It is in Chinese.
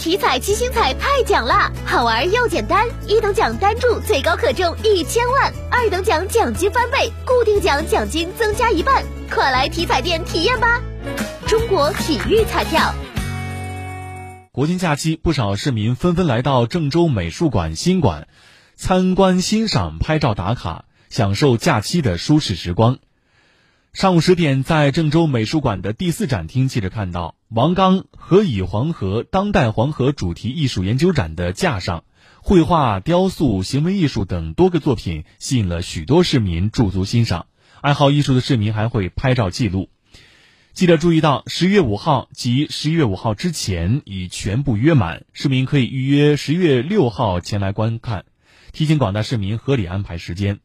体彩七星彩太奖啦，好玩又简单，一等奖单注最高可中一千万，二等奖奖金翻倍，固定奖奖金增加一半，快来体彩店体验吧！中国体育彩票。国庆假期，不少市民纷纷来到郑州美术馆新馆，参观欣赏、拍照打卡，享受假期的舒适时光。上午十点，在郑州美术馆的第四展厅，记者看到王刚“何以黄河”当代黄河主题艺术研究展的架上，绘画、雕塑、行为艺术等多个作品吸引了许多市民驻足欣赏。爱好艺术的市民还会拍照记录。记者注意到，十月五号及十一月五号之前已全部约满，市民可以预约十月六号前来观看，提醒广大市民合理安排时间。